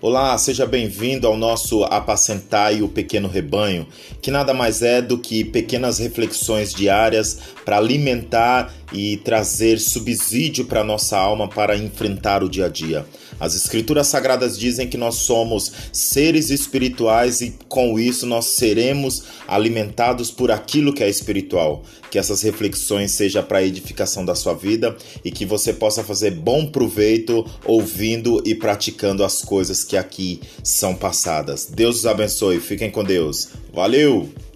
Olá, seja bem-vindo ao nosso Apacentai o Pequeno Rebanho, que nada mais é do que pequenas reflexões diárias para alimentar e trazer subsídio para nossa alma para enfrentar o dia a dia. As Escrituras Sagradas dizem que nós somos seres espirituais e com isso nós seremos alimentados por aquilo que é espiritual. Que essas reflexões sejam para a edificação da sua vida e que você possa fazer bom proveito ouvindo e praticando as coisas que aqui são passadas. Deus os abençoe, fiquem com Deus. Valeu!